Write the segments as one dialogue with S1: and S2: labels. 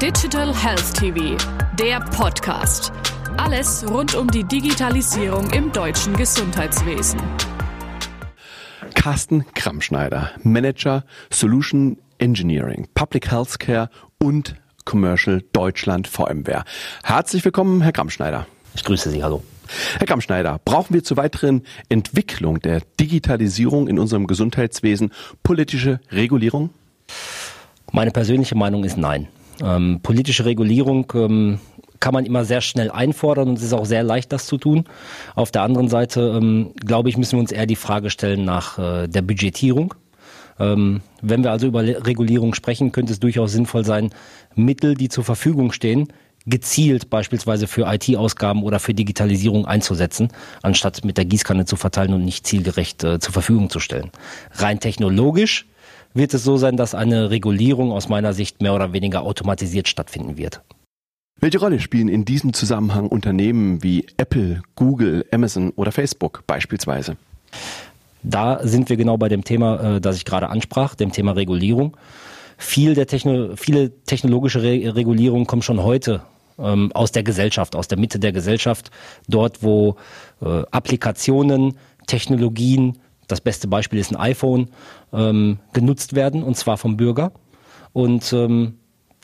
S1: Digital Health TV, der Podcast. Alles rund um die Digitalisierung im deutschen Gesundheitswesen.
S2: Carsten Krammschneider, Manager Solution Engineering, Public Healthcare und Commercial Deutschland VMware. Herzlich willkommen, Herr Krammschneider.
S3: Ich grüße Sie, hallo.
S2: Herr Kammschneider, brauchen wir zur weiteren Entwicklung der Digitalisierung in unserem Gesundheitswesen politische Regulierung?
S3: Meine persönliche Meinung ist nein. Ähm, politische Regulierung ähm, kann man immer sehr schnell einfordern und es ist auch sehr leicht, das zu tun. Auf der anderen Seite, ähm, glaube ich, müssen wir uns eher die Frage stellen nach äh, der Budgetierung. Ähm, wenn wir also über Regulierung sprechen, könnte es durchaus sinnvoll sein, Mittel, die zur Verfügung stehen, gezielt beispielsweise für IT-Ausgaben oder für Digitalisierung einzusetzen, anstatt mit der Gießkanne zu verteilen und nicht zielgerecht äh, zur Verfügung zu stellen. Rein technologisch wird es so sein, dass eine Regulierung aus meiner Sicht mehr oder weniger automatisiert stattfinden wird.
S2: Welche Rolle spielen in diesem Zusammenhang Unternehmen wie Apple, Google, Amazon oder Facebook beispielsweise?
S3: Da sind wir genau bei dem Thema, äh, das ich gerade ansprach, dem Thema Regulierung. Viel der Techno viele technologische Re Regulierungen kommen schon heute ähm, aus der Gesellschaft, aus der Mitte der Gesellschaft, dort wo äh, Applikationen, Technologien, das beste Beispiel ist ein iPhone, ähm, genutzt werden, und zwar vom Bürger. Und ähm,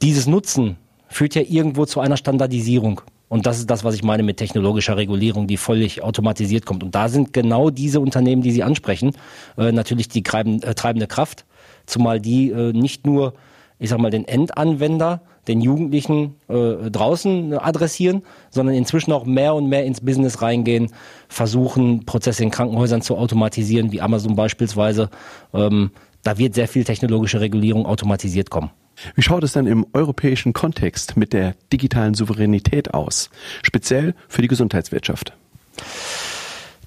S3: dieses Nutzen führt ja irgendwo zu einer Standardisierung. Und das ist das, was ich meine mit technologischer Regulierung, die völlig automatisiert kommt. Und da sind genau diese Unternehmen, die Sie ansprechen, äh, natürlich die treibende, äh, treibende Kraft, zumal die äh, nicht nur, ich sag mal, den Endanwender, den Jugendlichen äh, draußen adressieren, sondern inzwischen auch mehr und mehr ins Business reingehen, versuchen, Prozesse in Krankenhäusern zu automatisieren, wie Amazon beispielsweise. Ähm, da wird sehr viel technologische Regulierung automatisiert kommen.
S2: Wie schaut es dann im europäischen Kontext mit der digitalen Souveränität aus, speziell für die Gesundheitswirtschaft?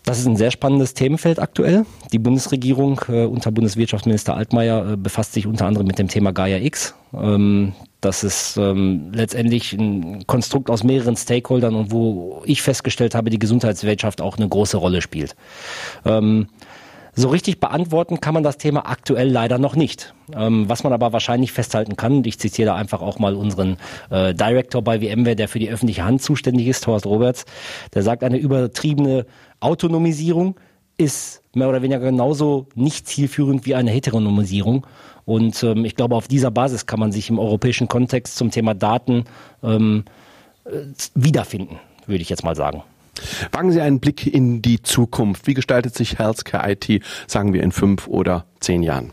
S3: Das ist ein sehr spannendes Themenfeld aktuell. Die Bundesregierung äh, unter Bundeswirtschaftsminister Altmaier äh, befasst sich unter anderem mit dem Thema Gaia X. Ähm, das ist ähm, letztendlich ein Konstrukt aus mehreren Stakeholdern und wo ich festgestellt habe, die Gesundheitswirtschaft auch eine große Rolle spielt. Ähm, so richtig beantworten kann man das Thema aktuell leider noch nicht. Ähm, was man aber wahrscheinlich festhalten kann, und ich zitiere da einfach auch mal unseren äh, Director bei VMware, der für die öffentliche Hand zuständig ist, Horst Roberts, der sagt, eine übertriebene Autonomisierung ist mehr oder weniger genauso nicht zielführend wie eine Heteronomisierung. Und ähm, ich glaube, auf dieser Basis kann man sich im europäischen Kontext zum Thema Daten ähm, äh, wiederfinden, würde ich jetzt mal sagen.
S2: Wagen Sie einen Blick in die Zukunft. Wie gestaltet sich Healthcare IT, sagen wir, in fünf oder zehn Jahren?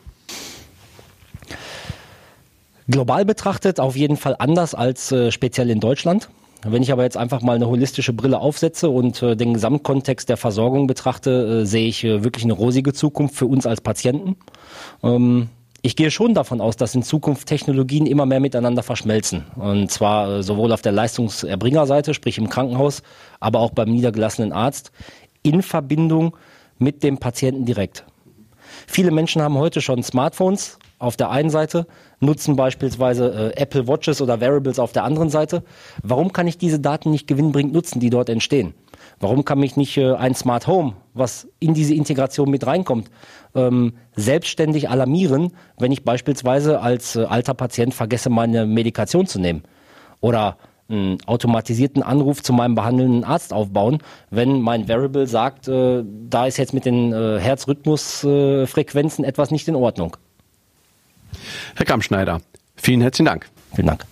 S3: Global betrachtet auf jeden Fall anders als äh, speziell in Deutschland. Wenn ich aber jetzt einfach mal eine holistische Brille aufsetze und äh, den Gesamtkontext der Versorgung betrachte, äh, sehe ich äh, wirklich eine rosige Zukunft für uns als Patienten. Ähm, ich gehe schon davon aus, dass in Zukunft Technologien immer mehr miteinander verschmelzen. Und zwar äh, sowohl auf der Leistungserbringerseite, sprich im Krankenhaus, aber auch beim niedergelassenen Arzt, in Verbindung mit dem Patienten direkt. Viele Menschen haben heute schon Smartphones auf der einen Seite, nutzen beispielsweise äh, Apple Watches oder Wearables auf der anderen Seite. Warum kann ich diese Daten nicht gewinnbringend nutzen, die dort entstehen? Warum kann mich nicht äh, ein Smart Home, was in diese Integration mit reinkommt, ähm, selbstständig alarmieren, wenn ich beispielsweise als äh, alter Patient vergesse, meine Medikation zu nehmen? Oder einen automatisierten Anruf zu meinem behandelnden Arzt aufbauen, wenn mein Variable sagt, äh, da ist jetzt mit den äh, Herzrhythmusfrequenzen äh, etwas nicht in Ordnung.
S2: Herr Kammschneider, vielen herzlichen Dank.
S3: Vielen Dank.